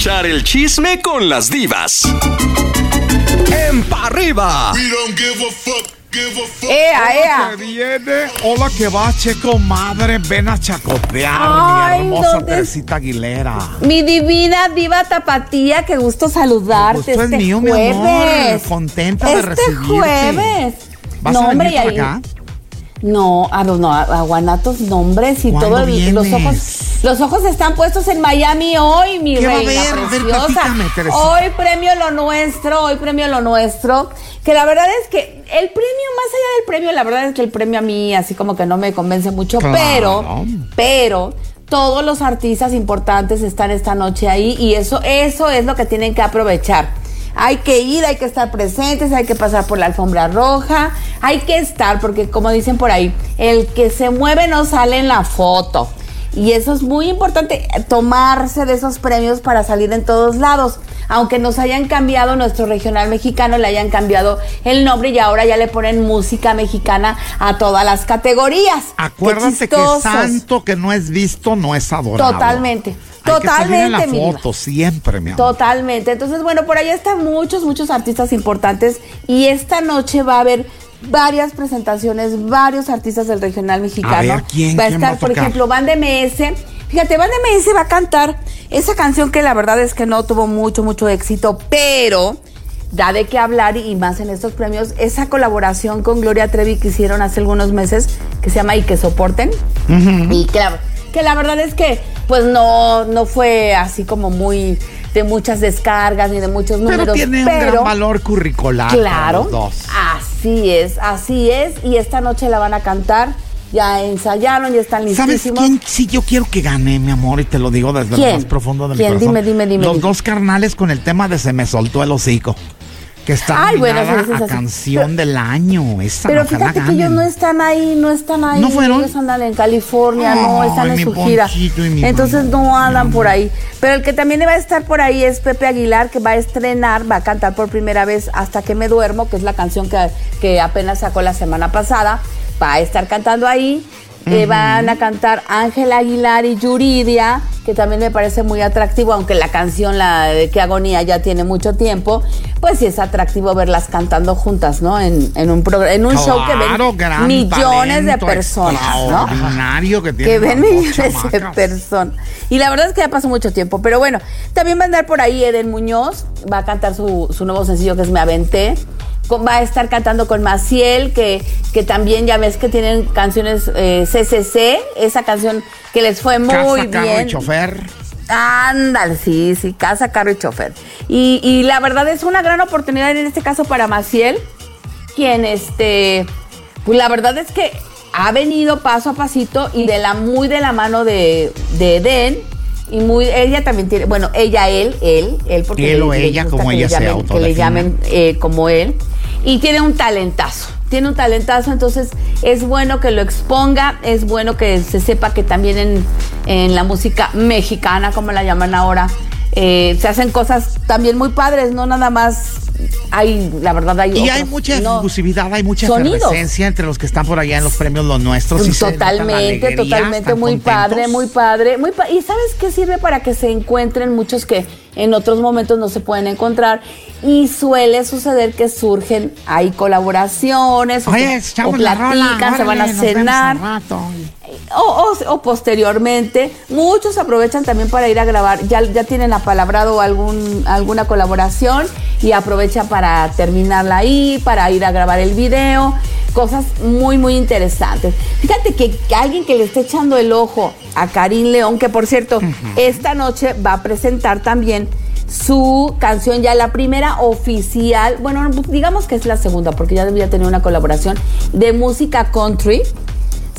escuchar el chisme con las divas. En pa' arriba. ¡Ea, ea! que viene. Hola, que va, che, comadre. Ven a chacotear, Ay, mi hermosa ¿dónde es? Teresita Aguilera. Mi divina diva tapatía, qué gusto saludarte gusto es este mío, mi jueves. amor. Contenta de este recibirte. jueves. ¿Vas no, a venir y para ahí- acá? No, a, no, a, a Guanatos nombres y ¿Cuándo todo. el- los ojos, los ojos están puestos en Miami hoy, mi ¿Qué va a reina haber? A ver, preciosa. platícame, Teresita. hoy premio lo nuestro, hoy premio lo nuestro. Que la verdad es que el premio, más allá del premio, la verdad es que el premio a mí así como que no me convence mucho, Claro. pero, pero todos los artistas importantes están esta noche ahí y eso, eso es lo que tienen que aprovechar. Hay que ir, hay que estar presentes, hay que pasar por la alfombra roja, hay que estar, porque como dicen por ahí, el que se mueve no sale en la foto. Y eso es muy importante, tomarse de esos premios para salir en todos lados. Aunque nos hayan cambiado nuestro regional mexicano, le hayan cambiado el nombre y ahora ya le ponen música mexicana a todas las categorías. Acuérdate que santo que no es visto no es adorado. Totalmente. Hay que salir en la Totalmente, foto, siempre, mi amor. Totalmente. Entonces, bueno, por ahí están muchos, muchos artistas importantes y esta noche va a haber varias presentaciones, varios artistas del regional mexicano. A ver, ¿quién? Va a ¿Quién estar, va a por ejemplo, Band MS. Fíjate, Band MS va a cantar esa canción que la verdad es que no tuvo mucho, mucho éxito, pero da de qué hablar y más en estos premios, esa colaboración con Gloria Trevi que hicieron hace algunos meses, que se llama Y que soporten. Y la, que la verdad es que pues no, no fue así como muy de muchas descargas ni de muchos Pero números. tiene un pero- gran valor curricular. Claro, los dos. Así es, así es. Y esta noche la van a cantar. Ya ensayaron, ya están ¿Sabes listísimos. quién sí yo quiero que gane, mi amor? Y te lo digo desde ¿Quién? lo más profundo de mi ¿Quién? corazón. Dime, dime, dime, Los dime. dos carnales con el tema de Se me soltó el hocico. Que está Ay, bueno, nominada sí, sí, sí, a sí. canción del año. Esa, Pero fíjate que ellos no están ahí, no están ahí. ¿No fueron? Ellos andan en California, no, están en su gira. Entonces no andan por ahí. Pero el que también va a estar por ahí es Pepe Aguilar, que va a estrenar, va a cantar por primera vez Hasta que me duermo, que es la canción que, que apenas sacó la semana pasada. Va a estar cantando ahí. Eh, van a cantar Ángel Aguilar y Yuridia, que también me parece muy atractivo, aunque la canción, la de Qué agonía, ya tiene mucho tiempo. Pues sí es atractivo verlas cantando juntas, ¿no? En, en un, en un show que ven millones de personas, ¿no? que tiene que ven millones de personas. Y la verdad es que ya pasó mucho tiempo. Pero bueno, también va a andar por ahí Eden Muñoz, va a cantar su, su nuevo sencillo que es Me Aventé. Va a estar cantando con Maciel, que, que también ya ves que tienen canciones eh, CCC, esa canción que les fue muy Casa, carro bien. y chofer. Ándale, sí, sí, casa, carro y chofer. Y, y la verdad es una gran oportunidad en este caso para Maciel, quien este, pues la verdad es que ha venido paso a pasito y de la muy de la mano de, de Eden. Y muy, ella también tiene, bueno, ella, él, él, él, porque Él o ella, como que le ella se llamen- Que le llamen eh, como él. Y tiene un talentazo. Tiene un talentazo, entonces es bueno que lo exponga, es bueno que se sepa que también en, en la música mexicana, como la llaman ahora, eh, se hacen cosas también muy padres, no nada más hay, la verdad hay Y otros, hay mucha no. exclusividad, hay mucha efervescencia entre los que están por allá en los premios Los Nuestros. y totalmente, alegría, totalmente, muy contentos. padre, muy padre, muy pa- y sabes qué sirve para que se encuentren muchos que en otros momentos no se pueden encontrar y suele suceder que surgen hay colaboraciones Oye, o rola, platican, se van a cenar. O, o- o posteriormente. Muchos aprovechan también para ir a grabar, ya, ya tienen apalabrado algún, alguna colaboración y aprovechan para terminarla ahí, para ir a grabar el video. Cosas muy, muy interesantes. Fíjate que, que alguien que le esté echando el ojo a Karim León, que por cierto, esta noche va a presentar también su canción, ya la primera oficial, bueno, digamos que es la segunda, porque ya debía tener una colaboración de música country.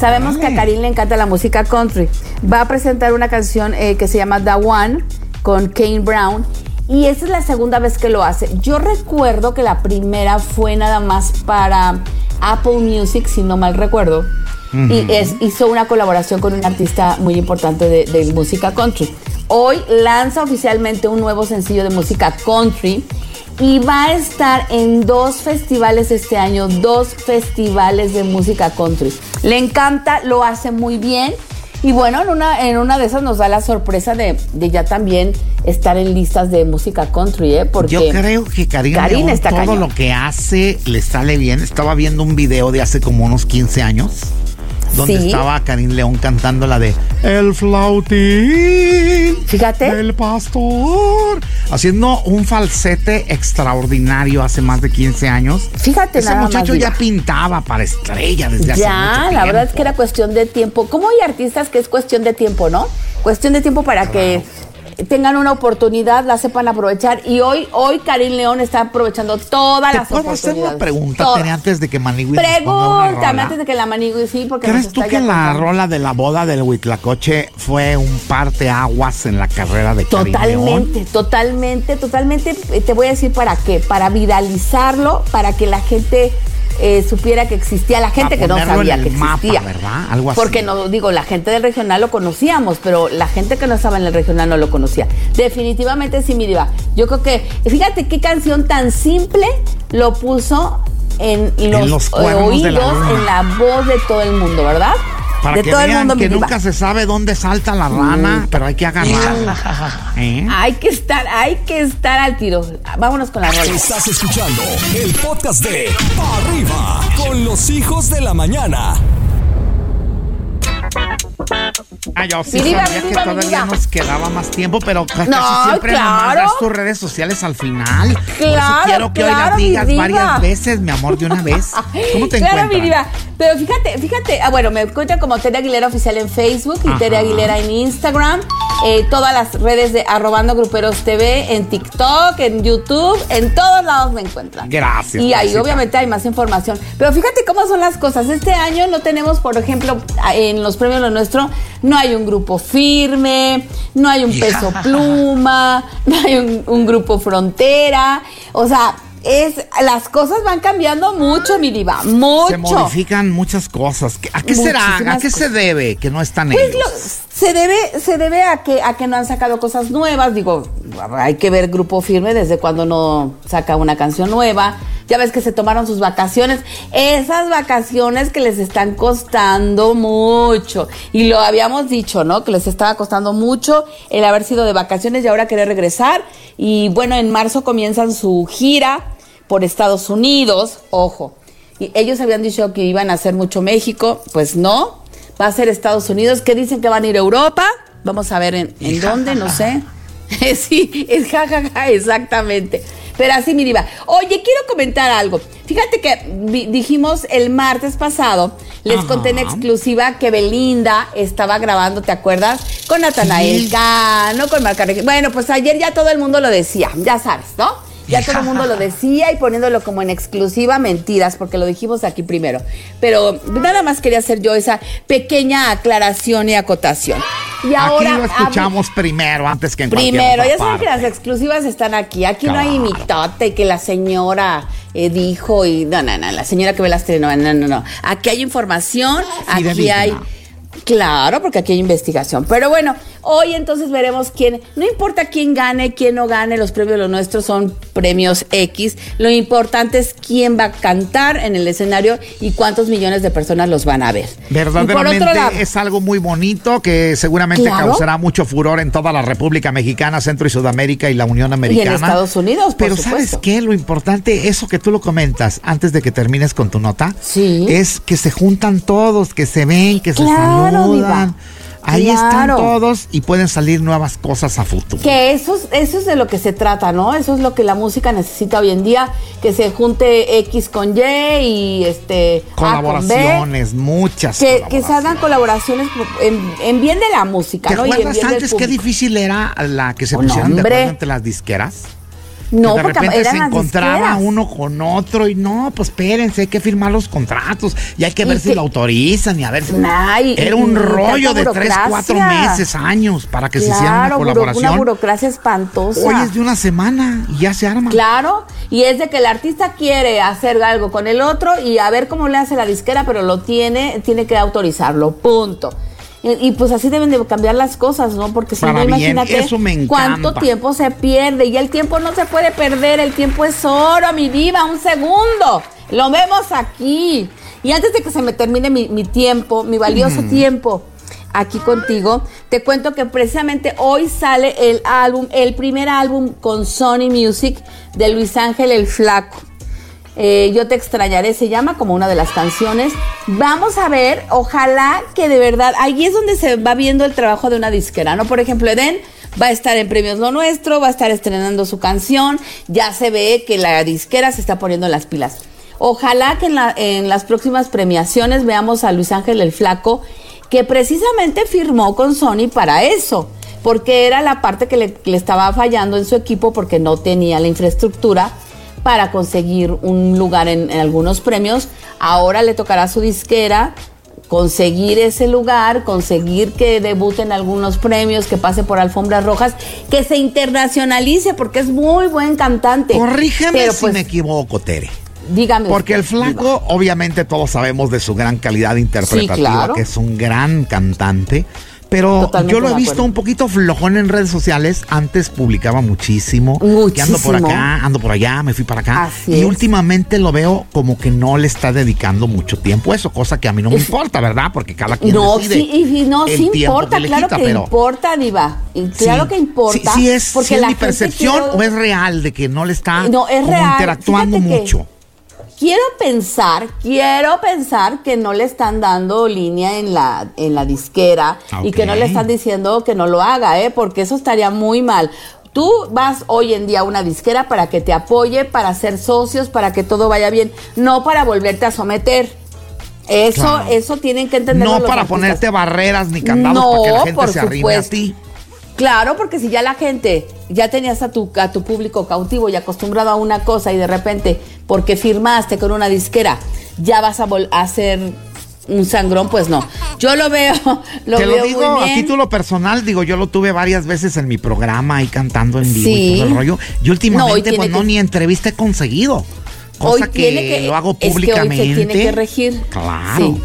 Sabemos que a Ay. Karim le encanta la música country. Va a presentar una canción eh, que se llama The One con Kane Brown. Y esa es la segunda vez que lo hace. Yo recuerdo que la primera fue nada más para Apple Music, si no mal recuerdo. Y es, hizo una colaboración con un artista muy importante de, de música country. Hoy lanza oficialmente un nuevo sencillo de música country y va a estar en dos festivales este año, dos festivales de música country. Le encanta, lo hace muy bien Y bueno, en una, en una de esas nos da la sorpresa de, de ya también estar en listas de música country, ¿eh? Porque Yo creo que Karim, Karim León, está todo cañón. lo que hace le sale bien. Estaba viendo un video de hace como unos 15 años donde Sí. estaba Karim León cantando la de El flautín Fíjate. del pastor, haciendo un falsete extraordinario hace más de 15 años. Fíjate Ese nada más, muchacho ya pintaba para estrella desde hace mucho Ya, tiempo. la verdad es que era cuestión de tiempo. ¿Cómo hay artistas que es cuestión de tiempo, no? Cuestión de tiempo para que tengan una oportunidad, la sepan aprovechar. Y hoy, hoy Karim León está aprovechando todas ¿Te las puedo hacer oportunidades. una pregunta. Tere, antes de que Manigui Pregúntame antes de que la manigüe, sí, porque nos ¿Crees tú que la rola de la boda del Huitlacoche fue un parteaguas en la carrera de Karim León? Totalmente, totalmente, totalmente. Eh, Te voy a decir para qué. Para viralizarlo, para que la gente eh, supiera que existía, la gente que no sabía en que mapa, existía. ¿verdad? Algo así. Porque no digo, la gente del regional lo conocíamos, pero la gente que no estaba en el regional no lo conocía. Definitivamente sí, mi diva. Yo creo que, fíjate qué canción tan simple lo puso en los, los eh, cuernos de la oídos, en la voz de todo el mundo, ¿verdad? Para de que todo el vean mundo, mi que nunca se sabe dónde salta la rana, pero hay que agarrarla. ¿Eh? Hay que estar, hay que estar al tiro. Vámonos con la rola. Estás escuchando el podcast de Pa' Arriba con los hijos de la mañana. Ah, yo sí Mi diva, sabía mi que todavía nos quedaba más tiempo, pero casi No, siempre claro. das tus redes sociales al final. Por eso Claro, quiero que hoy claro, las digas varias veces, mi amor, de una vez. ¿Cómo te claro, encuentras? mi diva. Pero fíjate, fíjate, ah, bueno, me encuentran como Tere Aguilera Oficial en Facebook y Ajá. Tere Aguilera en Instagram. eh, todas las redes de Arrobando Gruperos TV, en TikTok, en YouTube, en todos lados me encuentran. Gracias, Y ahí obviamente hay más información. Pero fíjate cómo son las cosas. Este año no tenemos, por ejemplo, en los premios Lo Nuestro, no hay un grupo firme, no hay un peso pluma, no hay un, un grupo frontera. O sea, es, las cosas van cambiando mucho, mi diva, mucho. Se modifican muchas cosas. ¿A qué será? ¿A qué se debe que no están Pues ellos? lo- se debe, se debe a que, a que no han sacado cosas nuevas. Digo, hay que ver Grupo Firme desde cuando no saca una canción nueva. Ya ves que se tomaron sus vacaciones. Esas vacaciones que les están costando mucho. Y lo habíamos dicho, ¿no? Que les estaba costando mucho el haber sido de vacaciones y ahora querer regresar. Y bueno, en marzo comienzan su gira por Estados Unidos. Ojo. Y ellos habían dicho que iban a hacer mucho México. Pues no va a ser Estados Unidos, que dicen que van a ir a Europa. Vamos a ver en, en dónde, no sé. sí, es jajaja, exactamente. Pero así, mi diva. Oye, quiero comentar algo. Fíjate que dijimos el martes pasado, les Ajá. conté en exclusiva que Belinda estaba grabando, ¿te acuerdas? Con Natanael Sí. Cano, con Marca. Bueno, pues ayer ya todo el mundo lo decía, ya sabes, ¿no? Ya todo el mundo lo decía y poniéndolo como en exclusiva mentiras, porque lo dijimos aquí primero. Pero nada más quería hacer yo esa pequeña aclaración y acotación. Y ahora Aquí lo escuchamos primero, antes que en Primero, ya saben que las exclusivas están aquí. Aquí no hay mitote y que la señora eh, dijo y no, no, no, la señora que ve las telenovelas, no, no, no. Aquí hay información, aquí hay Claro, porque aquí hay investigación. Pero bueno, hoy entonces veremos quién, no importa quién gane, quién no gane, los premios los nuestros son premios X. Lo importante es quién va a cantar en el escenario y cuántos millones de personas los van a ver. Y Verdaderamente lado, es algo muy bonito que seguramente Claro. causará mucho furor en toda la República Mexicana, Centro y Sudamérica y la Unión Americana. Estados Unidos, por Pero supuesto. ¿sabes qué? Lo importante, eso que tú lo comentas antes de que termines con tu nota, Sí. es que se juntan todos, que se ven, que se Claro, saludan. diva. Ahí están todos y pueden salir nuevas cosas a futuro. Que eso es, eso es de lo que se trata, ¿no? Eso es lo que la música necesita hoy en día, que se junte X con Y y este A con B, Colaboraciones, muchas. que, que se hagan colaboraciones en, en bien de la música, ¿Te ¿no? Y en bien del antes qué difícil era la que se pusieran de acuerdo entre las disqueras? No, de porque repente se encontraba uno con otro y no, pues espérense, hay que firmar los contratos y hay que ver si que- lo autorizan y a ver si... Ay, Era un rollo de tres, cuatro meses, años para que se hiciera una colaboración. una burocracia espantosa. Hoy es de una semana y ya se arma. Claro, y es de que el artista quiere hacer algo con el otro y a ver cómo le hace la disquera, pero lo tiene, tiene que autorizarlo, punto. Y, y pues así deben de cambiar las cosas, ¿no? Porque si no, imagínate eso me cuánto tiempo se pierde. Y el tiempo no se puede perder, el tiempo es oro, mi diva, un segundo. Lo vemos aquí. Y antes de que se me termine mi, mi tiempo, mi valioso tiempo, aquí contigo, te cuento que precisamente hoy sale el álbum, el primer álbum con Sony Music de Luis Ángel el Flaco. Eh, yo te extrañaré, se llama como una de las canciones. Vamos a ver, ojalá que de verdad, ahí es donde se va viendo el trabajo de una disquera, ¿no? Por ejemplo, Eden va a estar en Premios Lo Nuestro, va a estar estrenando su canción, ya se ve que la disquera se está poniendo las pilas. Ojalá que en, las próximas premiaciones veamos a Luis Ángel el Flaco, que precisamente firmó con Sony para eso, porque era la parte que le, le estaba fallando en su equipo porque no tenía la infraestructura para conseguir un lugar en, algunos premios. Ahora le tocará a su disquera conseguir ese lugar, conseguir que debute en algunos premios, que pase por alfombras rojas, que se internacionalice, porque es muy buen cantante. Corrígeme si pues, me equivoco, Tere. Dígame. Porque el flaco, obviamente todos sabemos de su gran calidad interpretativa, que es un gran cantante. Pero yo lo he visto un poquito flojón en redes sociales. Antes publicaba muchísimo. Muchísimo. Que ando por acá, ando por allá, me fui para acá. y últimamente lo veo como que no le está dedicando mucho tiempo a eso, cosa que a mí no me importa, ¿verdad? Porque cada quien no, decide sí, y no, sí importa, claro que importa, Diva. claro que importa. Sí, es, porque es mi percepción o es real de que no le está no, es real. interactuando mucho quiero pensar, quiero pensar que no le están dando línea en la, en la disquera y que no le están diciendo que no lo haga, ¿eh? porque eso estaría muy mal. Tú vas hoy en día a una disquera para que te apoye, para ser socios, para que todo vaya bien, no para volverte a someter. Eso, eso tienen que entender. No para ponerte barreras ni candados para que la gente se arrime a ti. Claro, porque si ya la gente, ya tenías a tu, a tu público cautivo y acostumbrado a una cosa y de repente, porque firmaste con una disquera, ya vas a, hacer un sangrón, pues no. Yo lo veo, lo Te lo digo a título personal, digo, yo lo tuve varias veces en mi programa y cantando en vivo y todo el rollo. Y últimamente, pues no, ni entrevista he conseguido. Cosa que, lo hago públicamente. Es que tiene que regir. Claro.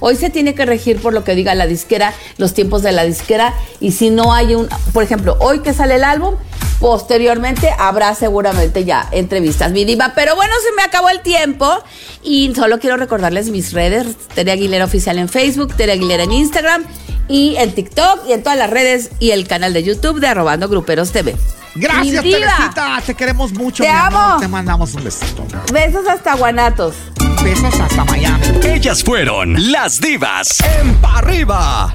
Hoy se tiene que regir por lo que diga la disquera, los tiempos de la disquera, y si no hay un, por ejemplo, hoy que sale el álbum, posteriormente habrá seguramente ya entrevistas, mi diva. Pero bueno, se me acabó el tiempo y solo quiero recordarles mis redes, Tere Aguilera Oficial en Facebook, Tere Aguilera en Instagram y en TikTok y en todas las redes y el canal de YouTube de Arrobando Gruperos TV. Gracias, Teresita. Te queremos mucho. Te amo. Te mandamos un besito. Besos hasta Guanatos. Besos hasta Miami. Ellas fueron las divas en arriba.